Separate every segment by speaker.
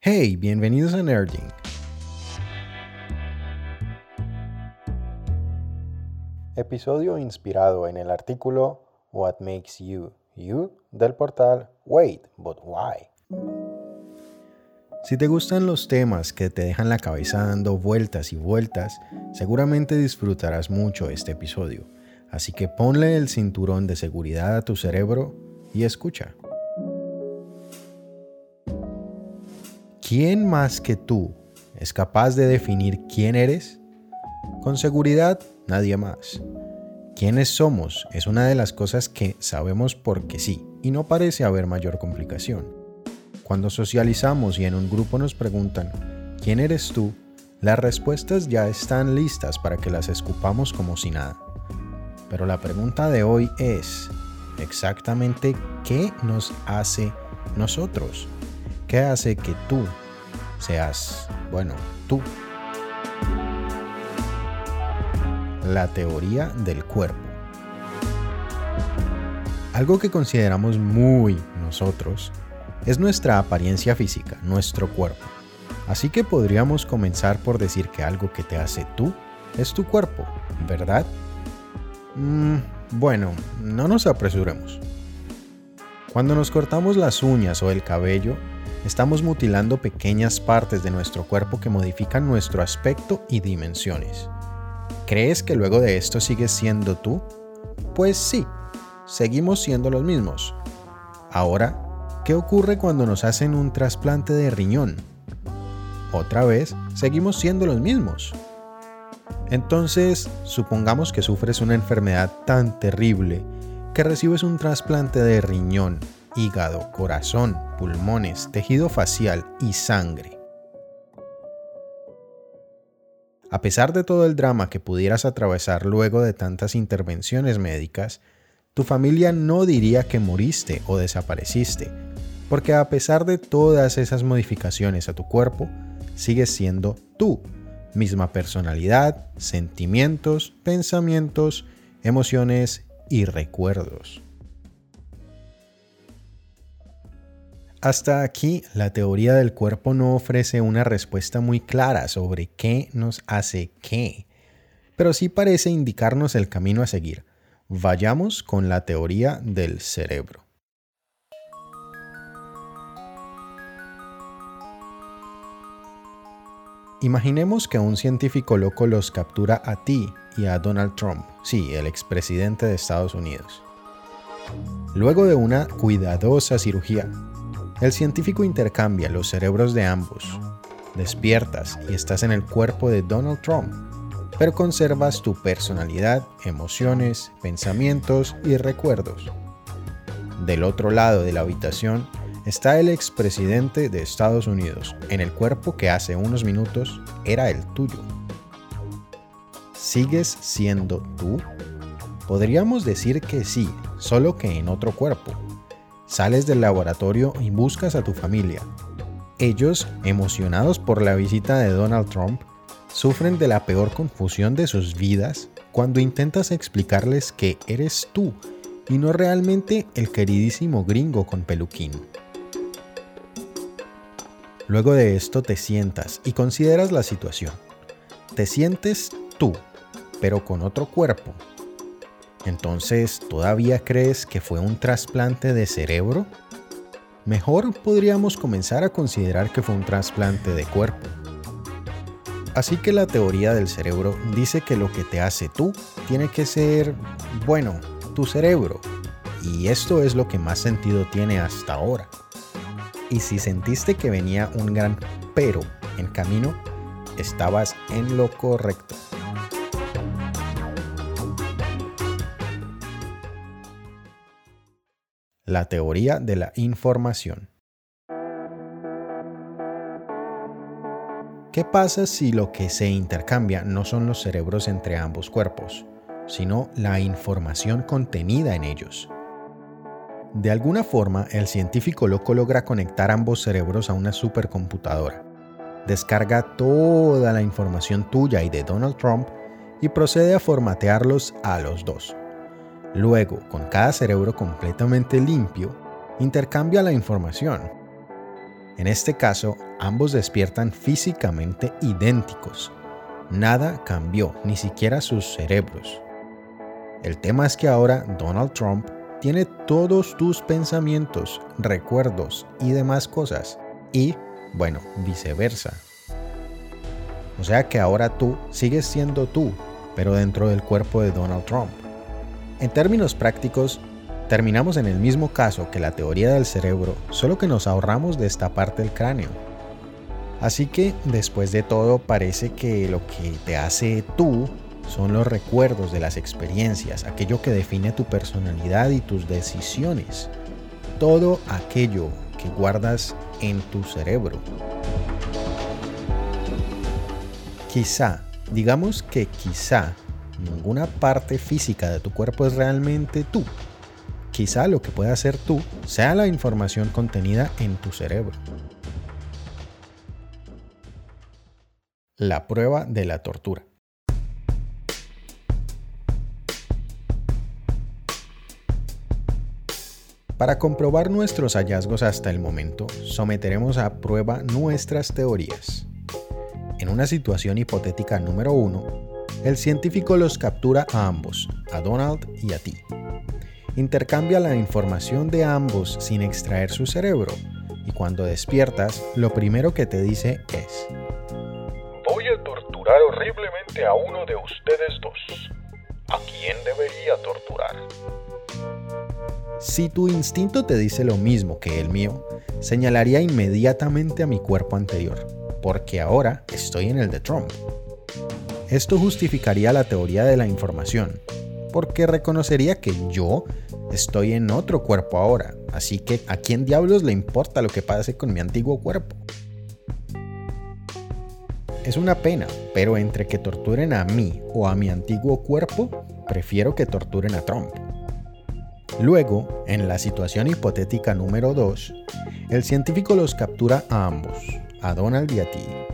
Speaker 1: Hey, bienvenidos a Nerding. Episodio inspirado en el artículo What Makes You You del portal Wait, but Why. Si te gustan los temas que te dejan la cabeza dando vueltas y vueltas, seguramente disfrutarás mucho este episodio. Así que ponle el cinturón de seguridad a tu cerebro y escucha. ¿Quién más que tú es capaz de definir quién eres? Con seguridad, nadie más. ¿Quiénes somos? Es una de las cosas que sabemos porque sí, y no parece haber mayor complicación. Cuando socializamos y en un grupo nos preguntan, ¿quién eres tú? Las respuestas ya están listas para que las escupamos como si nada. Pero la pregunta de hoy es, exactamente qué nos hace nosotros? ¿Qué hace que tú seas, bueno, tú? La teoría del cuerpo. Algo que consideramos muy nosotros es nuestra apariencia física, nuestro cuerpo. Así que podríamos comenzar por decir que algo que te hace tú es tu cuerpo, ¿verdad? Mm, bueno, no nos apresuremos. Cuando nos cortamos las uñas o el cabello, estamos mutilando pequeñas partes de nuestro cuerpo que modifican nuestro aspecto y dimensiones. ¿Crees que luego de esto sigues siendo tú? Pues sí, seguimos siendo los mismos. Ahora ¿Qué ocurre cuando nos hacen un trasplante de riñón? Otra vez, seguimos siendo los mismos. Entonces, supongamos que sufres una enfermedad tan terrible que recibes un trasplante de riñón, hígado, corazón, pulmones, tejido facial y sangre. A pesar de todo el drama que pudieras atravesar luego de tantas intervenciones médicas, tu familia no diría que moriste o desapareciste, porque a pesar de todas esas modificaciones a tu cuerpo, sigues siendo tú, misma personalidad, sentimientos, pensamientos, emociones y recuerdos. Hasta aquí, la teoría del cuerpo no ofrece una respuesta muy clara sobre qué nos hace qué, pero sí parece indicarnos el camino a seguir. Vayamos con la teoría del cerebro. Imaginemos que un científico loco los captura a ti y a Donald Trump, sí, el expresidente de Estados Unidos. Luego de una cuidadosa cirugía, el científico intercambia los cerebros de ambos. Despiertas y estás en el cuerpo de Donald Trump, pero conservas tu personalidad, emociones, pensamientos y recuerdos. Del otro lado de la habitación está el expresidente de Estados Unidos en el cuerpo que hace unos minutos era el tuyo. ¿Sigues siendo tú? Podríamos decir que sí, solo que en otro cuerpo. Sales del laboratorio y buscas a tu familia. Ellos, emocionados por la visita de Donald Trump, sufren de la peor confusión de sus vidas cuando intentas explicarles que eres tú y no realmente el queridísimo gringo con peluquín. Luego de esto te sientas y consideras la situación. Te sientes tú, pero con otro cuerpo. Entonces, ¿todavía crees que fue un trasplante de cerebro? Mejor podríamos comenzar a considerar que fue un trasplante de cuerpo. Así que la teoría del cerebro dice que lo que te hace tú tiene que ser, bueno, tu cerebro. Y esto es lo que más sentido tiene hasta ahora. Y si sentiste que venía un gran pero en camino, estabas en lo correcto. La teoría de la información. ¿Qué pasa si lo que se intercambia no son los cerebros entre ambos cuerpos, sino la información contenida en ellos? De alguna forma, el científico loco logra conectar ambos cerebros a una supercomputadora. Descarga toda la información tuya y de Donald Trump y procede a formatearlos a los dos. Luego, con cada cerebro completamente limpio, intercambia la información. En este caso, ambos despiertan físicamente idénticos. Nada cambió, ni siquiera sus cerebros. El tema es que ahora Donald Trump tiene todos tus pensamientos, recuerdos y demás cosas. Y, bueno, viceversa. O sea que ahora tú sigues siendo tú, pero dentro del cuerpo de Donald Trump. En términos prácticos, terminamos en el mismo caso que la teoría del cerebro, solo que nos ahorramos de esta parte del cráneo. Así que, después de todo, parece que lo que te hace tú son los recuerdos de las experiencias, aquello que define tu personalidad y tus decisiones. Todo aquello que guardas en tu cerebro. Quizá, digamos que quizá, ninguna parte física de tu cuerpo es realmente tú. Quizá lo que pueda ser tú sea la información contenida en tu cerebro. La prueba de la tortura. Para comprobar nuestros hallazgos hasta el momento, someteremos a prueba nuestras teorías. En una situación hipotética número 1, el científico los captura a ambos, a Donald y a ti. Intercambia la información de ambos sin extraer su cerebro, y cuando despiertas, lo primero que te dice es,
Speaker 2: Voy a torturar horriblemente a uno de ustedes dos. ¿A quién debería torturar?
Speaker 1: Si tu instinto te dice lo mismo que el mío, señalaría inmediatamente a mi cuerpo anterior, porque ahora estoy en el de Trump. Esto justificaría la teoría de la información, porque reconocería que yo estoy en otro cuerpo ahora, así que ¿a quién diablos le importa lo que pase con mi antiguo cuerpo? Es una pena, pero entre que torturen a mí o a mi antiguo cuerpo, prefiero que torturen a Trump. Luego, en la situación hipotética número 2, el científico los captura a ambos, a Donald y a ti.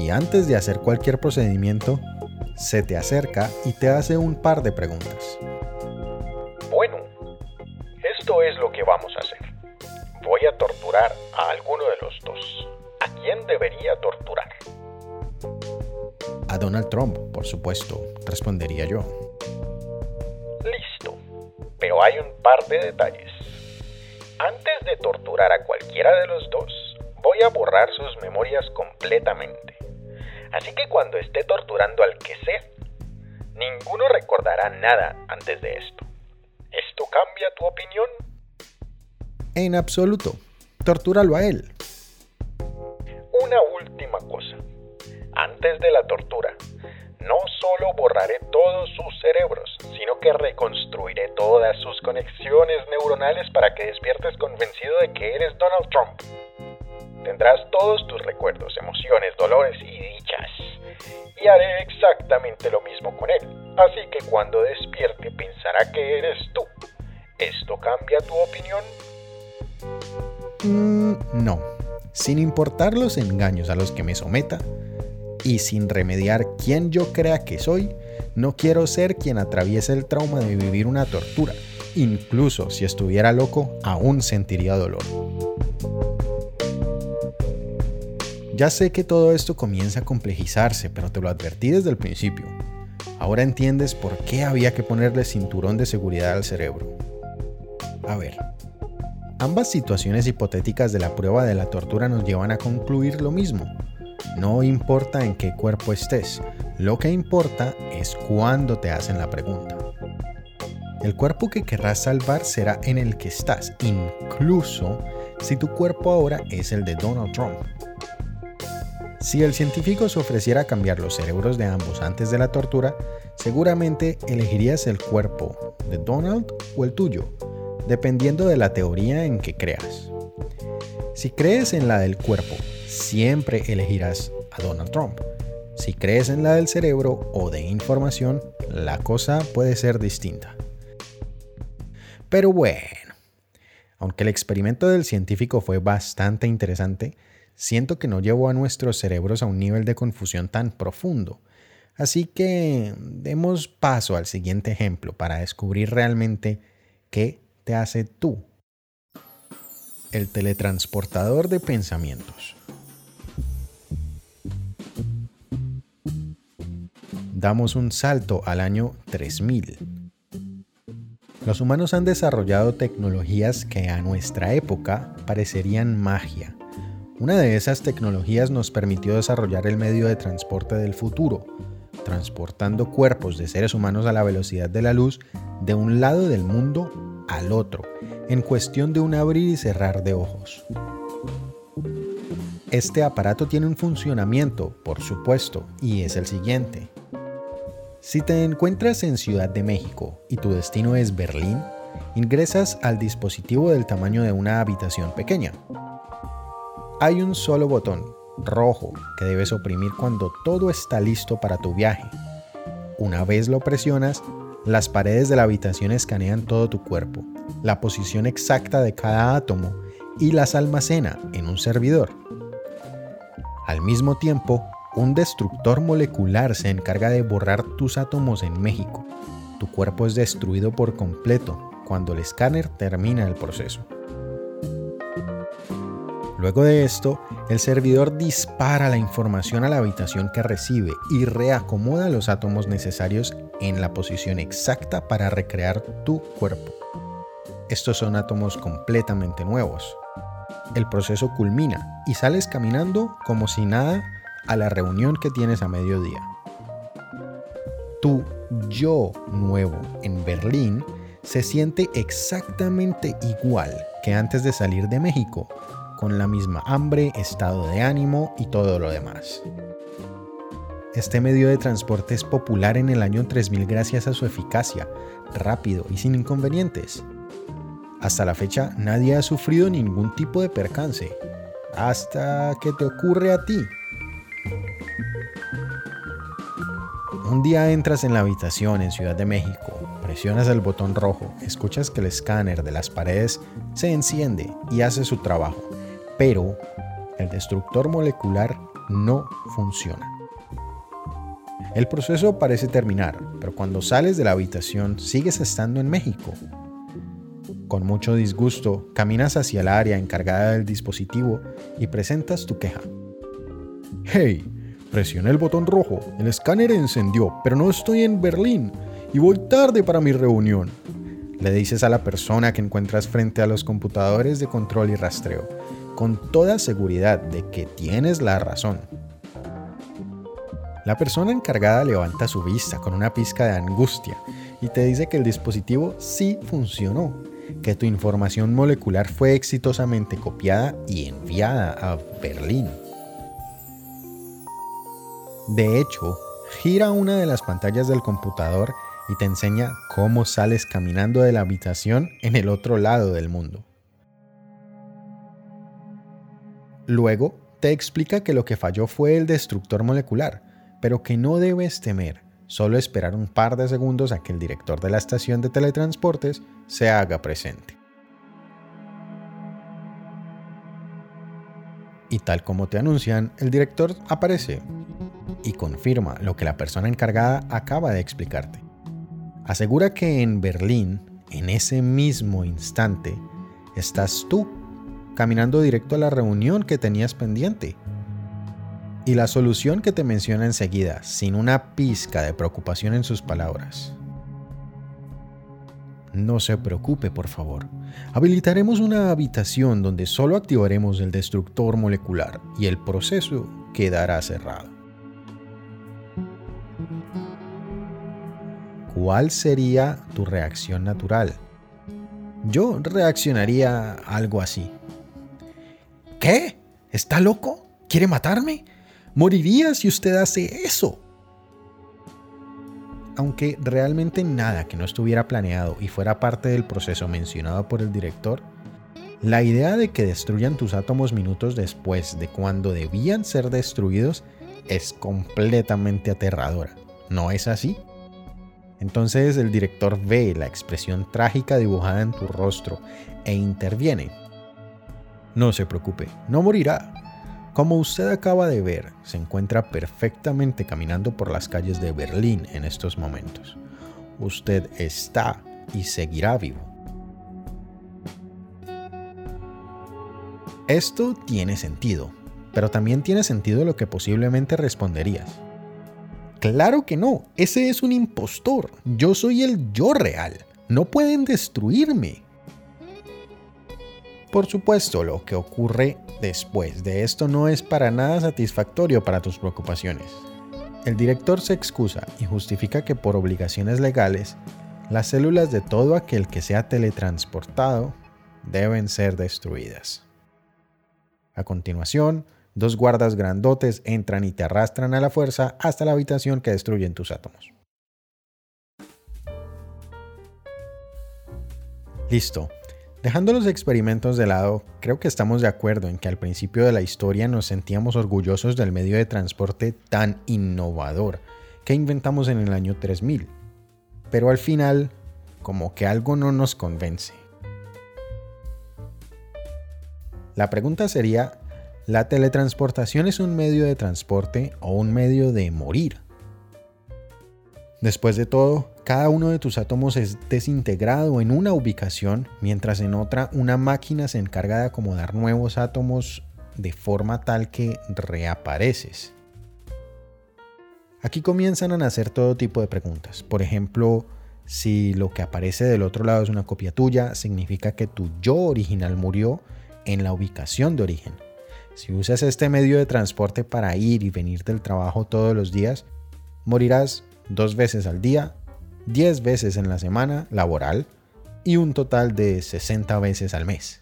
Speaker 1: Y antes de hacer cualquier procedimiento, se te acerca y te hace un par de preguntas.
Speaker 2: Bueno, esto es lo que vamos a hacer. Voy a torturar a alguno de los dos. ¿A quién debería torturar?
Speaker 1: A Donald Trump, por supuesto, respondería yo
Speaker 2: pero hay un par de detalles. Antes de torturar a cualquiera de los dos, voy a borrar sus memorias completamente. Así que cuando esté torturando al que sea, ninguno recordará nada antes de esto. ¿Esto cambia tu opinión?
Speaker 1: En absoluto. Tortúralo a él.
Speaker 2: Una última cosa. Antes de la tortura, no solo borraré todos sus cerebros, sino que reconstruiré todas sus conexiones neuronales para que despiertes convencido de que eres Donald Trump. Tendrás todos tus recuerdos, emociones, dolores y. Y haré exactamente lo mismo con él. Así que cuando despierte pensará que eres tú. ¿Esto cambia tu opinión?
Speaker 1: Mm, no. Sin importar los engaños a los que me someta, y sin remediar quien yo crea que soy, no quiero ser quien atraviese el trauma de vivir una tortura. Incluso si estuviera loco, aún sentiría dolor. Ya sé que todo esto comienza a complejizarse, pero te lo advertí desde el principio. Ahora entiendes por qué había que ponerle cinturón de seguridad al cerebro. A ver, ambas situaciones hipotéticas de la prueba de la tortura nos llevan a concluir lo mismo. No importa en qué cuerpo estés, lo que importa es cuándo te hacen la pregunta. El cuerpo que querrás salvar será en el que estás, incluso si tu cuerpo ahora es el de Donald Trump. Si el científico se ofreciera a cambiar los cerebros de ambos antes de la tortura, seguramente elegirías el cuerpo de Donald o el tuyo, dependiendo de la teoría en que creas. Si crees en la del cuerpo siempre elegirás a Donald Trump. Si crees en la del cerebro o de información, la cosa puede ser distinta. Pero bueno, aunque el experimento del científico fue bastante interesante, siento que no llevó a nuestros cerebros a un nivel de confusión tan profundo. Así que demos paso al siguiente ejemplo para descubrir realmente qué te hace tú el teletransportador de pensamientos. Damos un salto al año 3000. Los humanos han desarrollado tecnologías que a nuestra época parecerían magia. Una de esas tecnologías nos permitió desarrollar el medio de transporte del futuro, transportando cuerpos de seres humanos a la velocidad de la luz de un lado del mundo al otro, en cuestión de un abrir y cerrar de ojos. Este aparato tiene un funcionamiento, por supuesto, y es el siguiente. Si te encuentras en Ciudad de México y tu destino es Berlín, ingresas al dispositivo del tamaño de una habitación pequeña. Hay un solo botón, rojo, que debes oprimir cuando todo está listo para tu viaje. Una vez lo presionas, las paredes de la habitación escanean todo tu cuerpo, la posición exacta de cada átomo y las almacena en un servidor. Al mismo tiempo, un destructor molecular se encarga de borrar tus átomos en México. Tu cuerpo es destruido por completo cuando el escáner termina el proceso. Luego de esto, el servidor dispara la información a la habitación que recibe y reacomoda los átomos necesarios en la posición exacta para recrear tu cuerpo. Estos son átomos completamente nuevos. El proceso culmina y sales caminando como si nada a la reunión que tienes a mediodía. Tu yo nuevo en Berlín se siente exactamente igual que antes de salir de México, con la misma hambre, estado de ánimo y todo lo demás. Este medio de transporte es popular en el año 3000 gracias a su eficacia, rápido y sin inconvenientes. Hasta la fecha nadie ha sufrido ningún tipo de percance, hasta que te ocurre a ti. Un día entras en la habitación en Ciudad de México, presionas el botón rojo, escuchas que el escáner de las paredes se enciende y hace su trabajo, pero el destructor molecular no funciona. El proceso parece terminar, pero cuando sales de la habitación sigues estando en México, con mucho disgusto, caminas hacia el área encargada del dispositivo y presentas tu queja. Hey, presioné el botón rojo, el escáner encendió, pero no estoy en Berlín y voy tarde para mi reunión. Le dices a la persona que encuentras frente a los computadores de control y rastreo, con toda seguridad de que tienes la razón. La persona encargada levanta su vista con una pizca de angustia y te dice que el dispositivo sí funcionó que tu información molecular fue exitosamente copiada y enviada a Berlín. De hecho, gira una de las pantallas del computador y te enseña cómo sales caminando de la habitación en el otro lado del mundo. Luego, te explica que lo que falló fue el destructor molecular, pero que no debes temer, solo esperar un par de segundos a que el director de la estación de teletransportes se haga presente. Y tal como te anuncian, el director aparece y confirma lo que la persona encargada acaba de explicarte. Asegura que en Berlín, en ese mismo instante, estás tú caminando directo a la reunión que tenías pendiente y la solución que te menciona enseguida, sin una pizca de preocupación en sus palabras. No se preocupe, por favor. Habilitaremos una habitación donde solo activaremos el destructor molecular y el proceso quedará cerrado. ¿Cuál sería tu reacción natural? Yo reaccionaría algo así. ¿Qué? ¿Está loco? ¿Quiere matarme? Moriría si usted hace eso. Aunque realmente nada que no estuviera planeado y fuera parte del proceso mencionado por el director, la idea de que destruyan tus átomos minutos después de cuando debían ser destruidos es completamente aterradora. ¿No es así? Entonces el director ve la expresión trágica dibujada en tu rostro e interviene. No se preocupe, no morirá. Como usted acaba de ver, se encuentra perfectamente caminando por las calles de Berlín en estos momentos. Usted está y seguirá vivo. Esto tiene sentido, pero también tiene sentido lo que posiblemente responderías. Claro que no, ese es un impostor. Yo soy el yo real. No pueden destruirme. Por supuesto, lo que ocurre después de esto no es para nada satisfactorio para tus preocupaciones. El director se excusa y justifica que por obligaciones legales, las células de todo aquel que sea teletransportado deben ser destruidas. A continuación, dos guardas grandotes entran y te arrastran a la fuerza hasta la habitación que destruyen tus átomos. Listo. Dejando los experimentos de lado, creo que estamos de acuerdo en que al principio de la historia nos sentíamos orgullosos del medio de transporte tan innovador que inventamos en el año 3000. Pero al final, como que algo no nos convence. La pregunta sería, ¿la teletransportación es un medio de transporte o un medio de morir? Después de todo, cada uno de tus átomos es desintegrado en una ubicación, mientras en otra una máquina se encarga de acomodar nuevos átomos de forma tal que reapareces. Aquí comienzan a nacer todo tipo de preguntas. Por ejemplo, si lo que aparece del otro lado es una copia tuya, significa que tu yo original murió en la ubicación de origen. Si usas este medio de transporte para ir y venir del trabajo todos los días, morirás dos veces al día, 10 veces en la semana laboral y un total de 60 veces al mes.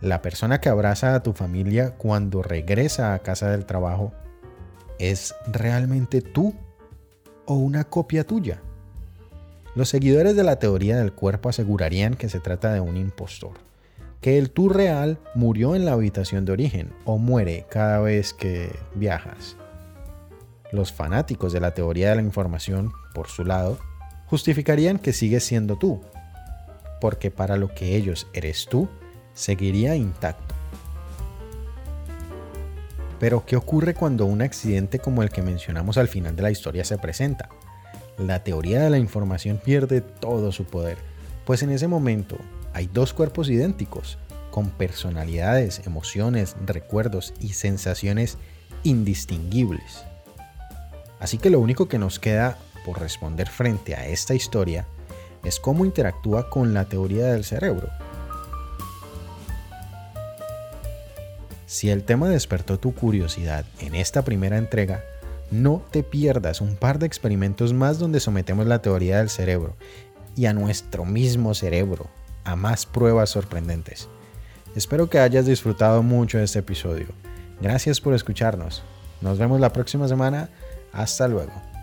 Speaker 1: La persona que abraza a tu familia cuando regresa a casa del trabajo es realmente tú o una copia tuya. Los seguidores de la teoría del cuerpo asegurarían que se trata de un impostor, que el tú real murió en la habitación de origen o muere cada vez que viajas. Los fanáticos de la teoría de la información, por su lado, justificarían que sigues siendo tú, porque para lo que ellos eres tú, seguiría intacto. Pero, ¿qué ocurre cuando un accidente como el que mencionamos al final de la historia se presenta? la teoría de la información pierde todo su poder, pues en ese momento hay dos cuerpos idénticos, con personalidades, emociones, recuerdos y sensaciones indistinguibles. Así que lo único que nos queda por responder frente a esta historia es cómo interactúa con la teoría del cerebro. Si el tema despertó tu curiosidad en esta primera entrega, no te pierdas un par de experimentos más donde sometemos la teoría del cerebro y a nuestro mismo cerebro a más pruebas sorprendentes. Espero que hayas disfrutado mucho de este episodio. Gracias por escucharnos. Nos vemos la próxima semana. Hasta luego.